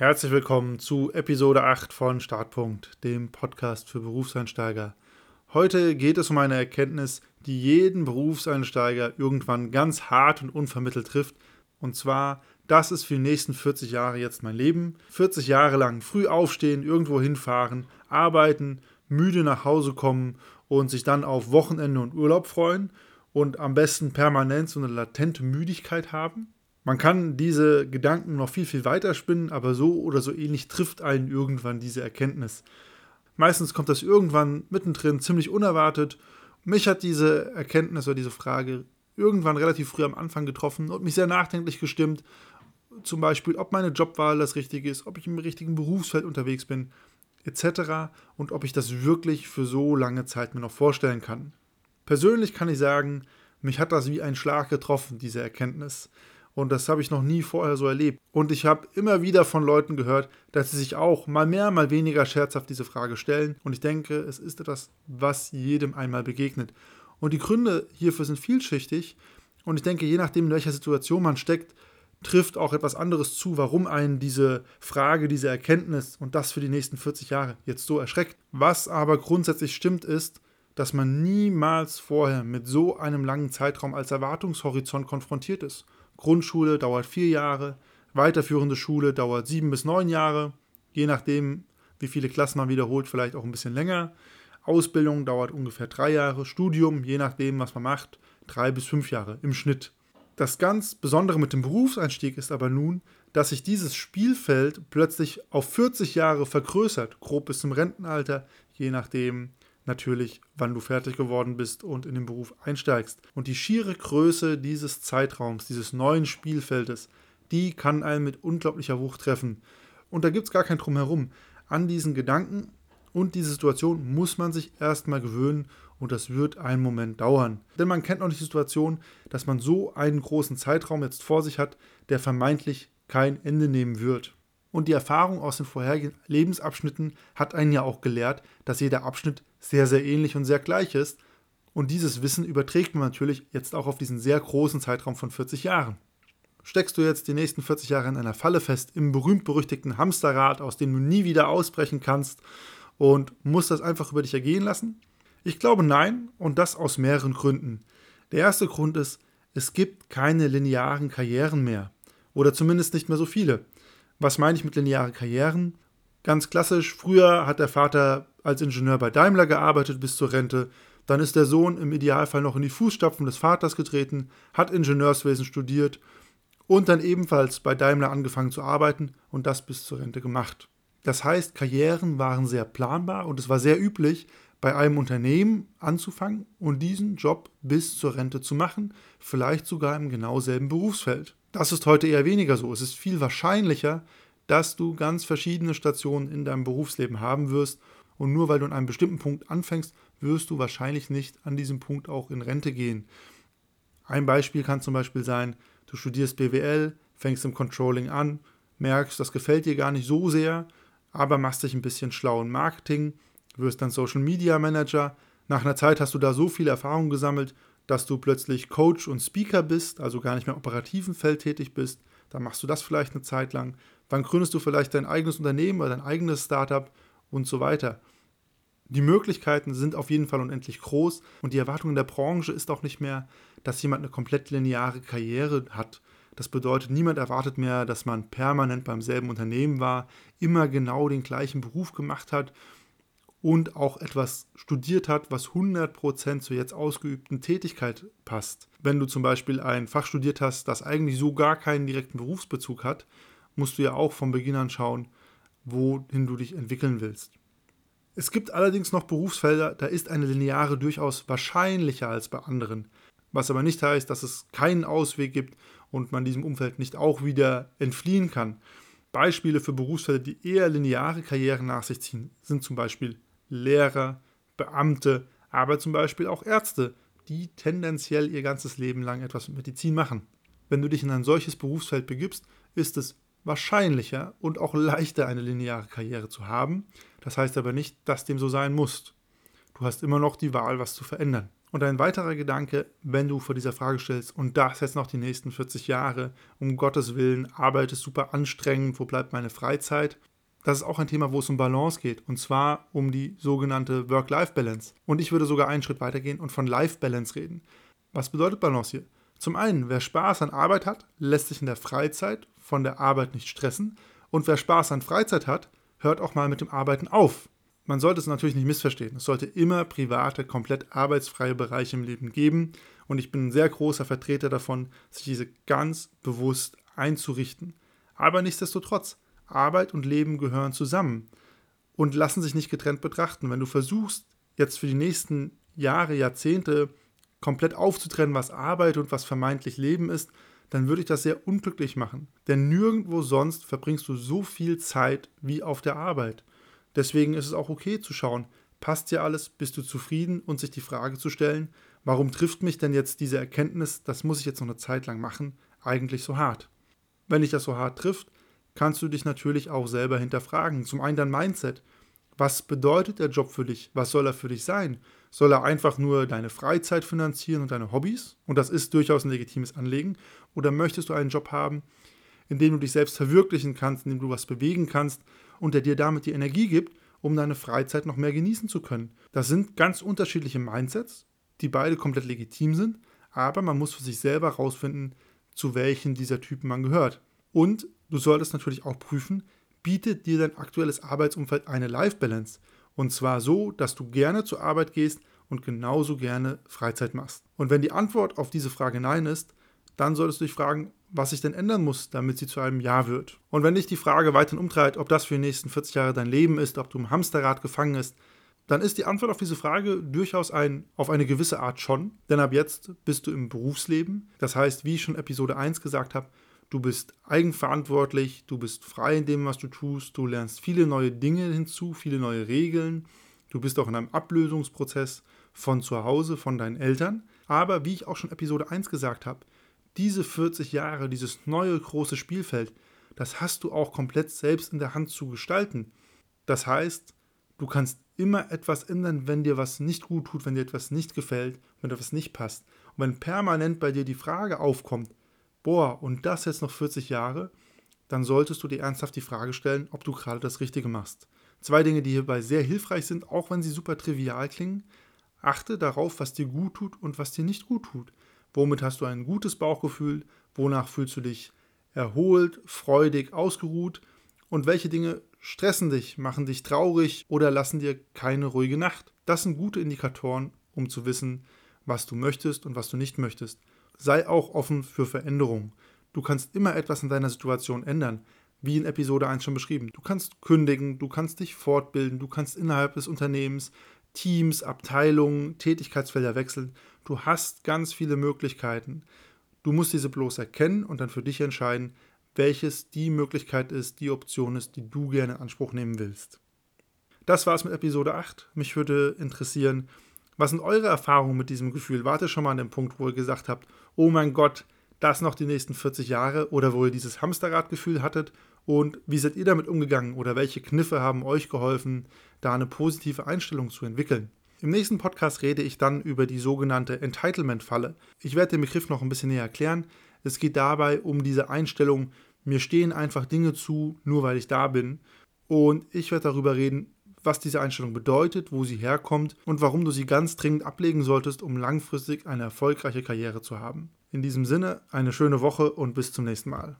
Herzlich willkommen zu Episode 8 von Startpunkt, dem Podcast für Berufseinsteiger. Heute geht es um eine Erkenntnis, die jeden Berufseinsteiger irgendwann ganz hart und unvermittelt trifft. Und zwar, das ist für die nächsten 40 Jahre jetzt mein Leben. 40 Jahre lang früh aufstehen, irgendwo hinfahren, arbeiten, müde nach Hause kommen und sich dann auf Wochenende und Urlaub freuen und am besten permanent so eine latente Müdigkeit haben. Man kann diese Gedanken noch viel, viel weiter spinnen, aber so oder so ähnlich trifft einen irgendwann diese Erkenntnis. Meistens kommt das irgendwann mittendrin ziemlich unerwartet. Mich hat diese Erkenntnis oder diese Frage irgendwann relativ früh am Anfang getroffen und mich sehr nachdenklich gestimmt. Zum Beispiel, ob meine Jobwahl das Richtige ist, ob ich im richtigen Berufsfeld unterwegs bin, etc. und ob ich das wirklich für so lange Zeit mir noch vorstellen kann. Persönlich kann ich sagen, mich hat das wie ein Schlag getroffen, diese Erkenntnis. Und das habe ich noch nie vorher so erlebt. Und ich habe immer wieder von Leuten gehört, dass sie sich auch mal mehr, mal weniger scherzhaft diese Frage stellen. Und ich denke, es ist etwas, was jedem einmal begegnet. Und die Gründe hierfür sind vielschichtig. Und ich denke, je nachdem, in welcher Situation man steckt, trifft auch etwas anderes zu, warum einen diese Frage, diese Erkenntnis und das für die nächsten 40 Jahre jetzt so erschreckt. Was aber grundsätzlich stimmt, ist, dass man niemals vorher mit so einem langen Zeitraum als Erwartungshorizont konfrontiert ist. Grundschule dauert vier Jahre, weiterführende Schule dauert sieben bis neun Jahre, je nachdem, wie viele Klassen man wiederholt, vielleicht auch ein bisschen länger. Ausbildung dauert ungefähr drei Jahre, Studium, je nachdem, was man macht, drei bis fünf Jahre im Schnitt. Das ganz Besondere mit dem Berufseinstieg ist aber nun, dass sich dieses Spielfeld plötzlich auf 40 Jahre vergrößert, grob bis zum Rentenalter, je nachdem, natürlich, wann du fertig geworden bist und in den Beruf einsteigst. Und die schiere Größe dieses Zeitraums, dieses neuen Spielfeldes, die kann einen mit unglaublicher Wucht treffen. Und da gibt es gar kein Drumherum. An diesen Gedanken und diese Situation muss man sich erstmal gewöhnen und das wird einen Moment dauern. Denn man kennt noch nicht die Situation, dass man so einen großen Zeitraum jetzt vor sich hat, der vermeintlich kein Ende nehmen wird. Und die Erfahrung aus den vorherigen Lebensabschnitten hat einen ja auch gelehrt, dass jeder Abschnitt sehr, sehr ähnlich und sehr gleich ist. Und dieses Wissen überträgt man natürlich jetzt auch auf diesen sehr großen Zeitraum von 40 Jahren. Steckst du jetzt die nächsten 40 Jahre in einer Falle fest, im berühmt-berüchtigten Hamsterrad, aus dem du nie wieder ausbrechen kannst und musst das einfach über dich ergehen lassen? Ich glaube nein und das aus mehreren Gründen. Der erste Grund ist, es gibt keine linearen Karrieren mehr. Oder zumindest nicht mehr so viele. Was meine ich mit linearen Karrieren? Ganz klassisch, früher hat der Vater als Ingenieur bei Daimler gearbeitet bis zur Rente, dann ist der Sohn im Idealfall noch in die Fußstapfen des Vaters getreten, hat Ingenieurswesen studiert und dann ebenfalls bei Daimler angefangen zu arbeiten und das bis zur Rente gemacht. Das heißt, Karrieren waren sehr planbar und es war sehr üblich, bei einem Unternehmen anzufangen und diesen Job bis zur Rente zu machen, vielleicht sogar im genau selben Berufsfeld. Das ist heute eher weniger so. Es ist viel wahrscheinlicher, dass du ganz verschiedene Stationen in deinem Berufsleben haben wirst. Und nur weil du an einem bestimmten Punkt anfängst, wirst du wahrscheinlich nicht an diesem Punkt auch in Rente gehen. Ein Beispiel kann zum Beispiel sein, du studierst BWL, fängst im Controlling an, merkst, das gefällt dir gar nicht so sehr, aber machst dich ein bisschen schlau im Marketing, wirst dann Social Media Manager. Nach einer Zeit hast du da so viel Erfahrung gesammelt, dass du plötzlich Coach und Speaker bist, also gar nicht mehr im operativen Feld tätig bist, dann machst du das vielleicht eine Zeit lang. Dann gründest du vielleicht dein eigenes Unternehmen oder dein eigenes Startup und so weiter. Die Möglichkeiten sind auf jeden Fall unendlich groß und die Erwartung in der Branche ist auch nicht mehr, dass jemand eine komplett lineare Karriere hat. Das bedeutet, niemand erwartet mehr, dass man permanent beim selben Unternehmen war, immer genau den gleichen Beruf gemacht hat und auch etwas studiert hat, was 100% zur jetzt ausgeübten Tätigkeit passt. Wenn du zum Beispiel ein Fach studiert hast, das eigentlich so gar keinen direkten Berufsbezug hat, musst du ja auch von Beginn an schauen, wohin du dich entwickeln willst. Es gibt allerdings noch Berufsfelder, da ist eine Lineare durchaus wahrscheinlicher als bei anderen, was aber nicht heißt, dass es keinen Ausweg gibt und man diesem Umfeld nicht auch wieder entfliehen kann. Beispiele für Berufsfelder, die eher lineare Karrieren nach sich ziehen, sind zum Beispiel Lehrer, Beamte, aber zum Beispiel auch Ärzte, die tendenziell ihr ganzes Leben lang etwas mit Medizin machen. Wenn du dich in ein solches Berufsfeld begibst, ist es wahrscheinlicher und auch leichter, eine lineare Karriere zu haben. Das heißt aber nicht, dass dem so sein muss. Du hast immer noch die Wahl, was zu verändern. Und ein weiterer Gedanke, wenn du vor dieser Frage stellst, und das jetzt noch die nächsten 40 Jahre, um Gottes Willen, Arbeit ist super anstrengend, wo bleibt meine Freizeit? Das ist auch ein Thema, wo es um Balance geht, und zwar um die sogenannte Work-Life-Balance. Und ich würde sogar einen Schritt weitergehen und von Life-Balance reden. Was bedeutet Balance hier? Zum einen, wer Spaß an Arbeit hat, lässt sich in der Freizeit von der Arbeit nicht stressen. Und wer Spaß an Freizeit hat, hört auch mal mit dem Arbeiten auf. Man sollte es natürlich nicht missverstehen. Es sollte immer private, komplett arbeitsfreie Bereiche im Leben geben. Und ich bin ein sehr großer Vertreter davon, sich diese ganz bewusst einzurichten. Aber nichtsdestotrotz, Arbeit und Leben gehören zusammen und lassen sich nicht getrennt betrachten. Wenn du versuchst, jetzt für die nächsten Jahre, Jahrzehnte komplett aufzutrennen, was Arbeit und was vermeintlich Leben ist, dann würde ich das sehr unglücklich machen. Denn nirgendwo sonst verbringst du so viel Zeit wie auf der Arbeit. Deswegen ist es auch okay zu schauen, passt dir alles, bist du zufrieden und sich die Frage zu stellen, warum trifft mich denn jetzt diese Erkenntnis, das muss ich jetzt noch eine Zeit lang machen, eigentlich so hart? Wenn dich das so hart trifft, kannst du dich natürlich auch selber hinterfragen. Zum einen dein Mindset. Was bedeutet der Job für dich? Was soll er für dich sein? Soll er einfach nur deine Freizeit finanzieren und deine Hobbys? Und das ist durchaus ein legitimes Anliegen. Oder möchtest du einen Job haben, in dem du dich selbst verwirklichen kannst, in dem du was bewegen kannst und der dir damit die Energie gibt, um deine Freizeit noch mehr genießen zu können. Das sind ganz unterschiedliche Mindsets, die beide komplett legitim sind, aber man muss für sich selber herausfinden, zu welchen dieser Typen man gehört. Und du solltest natürlich auch prüfen, bietet dir dein aktuelles Arbeitsumfeld eine Life-Balance? Und zwar so, dass du gerne zur Arbeit gehst und genauso gerne Freizeit machst. Und wenn die Antwort auf diese Frage Nein ist, dann solltest du dich fragen, was sich denn ändern muss, damit sie zu einem Ja wird. Und wenn dich die Frage weiterhin umtreibt, ob das für die nächsten 40 Jahre dein Leben ist, ob du im Hamsterrad gefangen bist, dann ist die Antwort auf diese Frage durchaus ein, auf eine gewisse Art schon. Denn ab jetzt bist du im Berufsleben. Das heißt, wie ich schon Episode 1 gesagt habe, du bist eigenverantwortlich, du bist frei in dem, was du tust, du lernst viele neue Dinge hinzu, viele neue Regeln. Du bist auch in einem Ablösungsprozess von zu Hause, von deinen Eltern. Aber wie ich auch schon Episode 1 gesagt habe, diese 40 Jahre, dieses neue große Spielfeld, das hast du auch komplett selbst in der Hand zu gestalten. Das heißt, du kannst immer etwas ändern, wenn dir was nicht gut tut, wenn dir etwas nicht gefällt, wenn etwas nicht passt. Und wenn permanent bei dir die Frage aufkommt, boah, und das jetzt noch 40 Jahre, dann solltest du dir ernsthaft die Frage stellen, ob du gerade das Richtige machst. Zwei Dinge, die hierbei sehr hilfreich sind, auch wenn sie super trivial klingen. Achte darauf, was dir gut tut und was dir nicht gut tut. Womit hast du ein gutes Bauchgefühl? Wonach fühlst du dich erholt, freudig, ausgeruht? Und welche Dinge stressen dich, machen dich traurig oder lassen dir keine ruhige Nacht? Das sind gute Indikatoren, um zu wissen, was du möchtest und was du nicht möchtest. Sei auch offen für Veränderungen. Du kannst immer etwas in deiner Situation ändern, wie in Episode 1 schon beschrieben. Du kannst kündigen, du kannst dich fortbilden, du kannst innerhalb des Unternehmens Teams, Abteilungen, Tätigkeitsfelder wechseln. Du hast ganz viele Möglichkeiten. Du musst diese bloß erkennen und dann für dich entscheiden, welches die Möglichkeit ist, die Option ist, die du gerne in Anspruch nehmen willst. Das war's mit Episode 8. Mich würde interessieren, was sind eure Erfahrungen mit diesem Gefühl? Wart schon mal an dem Punkt, wo ihr gesagt habt, oh mein Gott, das noch die nächsten 40 Jahre oder wo ihr dieses Hamsterradgefühl hattet und wie seid ihr damit umgegangen oder welche Kniffe haben euch geholfen, da eine positive Einstellung zu entwickeln? Im nächsten Podcast rede ich dann über die sogenannte Entitlement-Falle. Ich werde den Begriff noch ein bisschen näher erklären. Es geht dabei um diese Einstellung, mir stehen einfach Dinge zu, nur weil ich da bin. Und ich werde darüber reden, was diese Einstellung bedeutet, wo sie herkommt und warum du sie ganz dringend ablegen solltest, um langfristig eine erfolgreiche Karriere zu haben. In diesem Sinne, eine schöne Woche und bis zum nächsten Mal.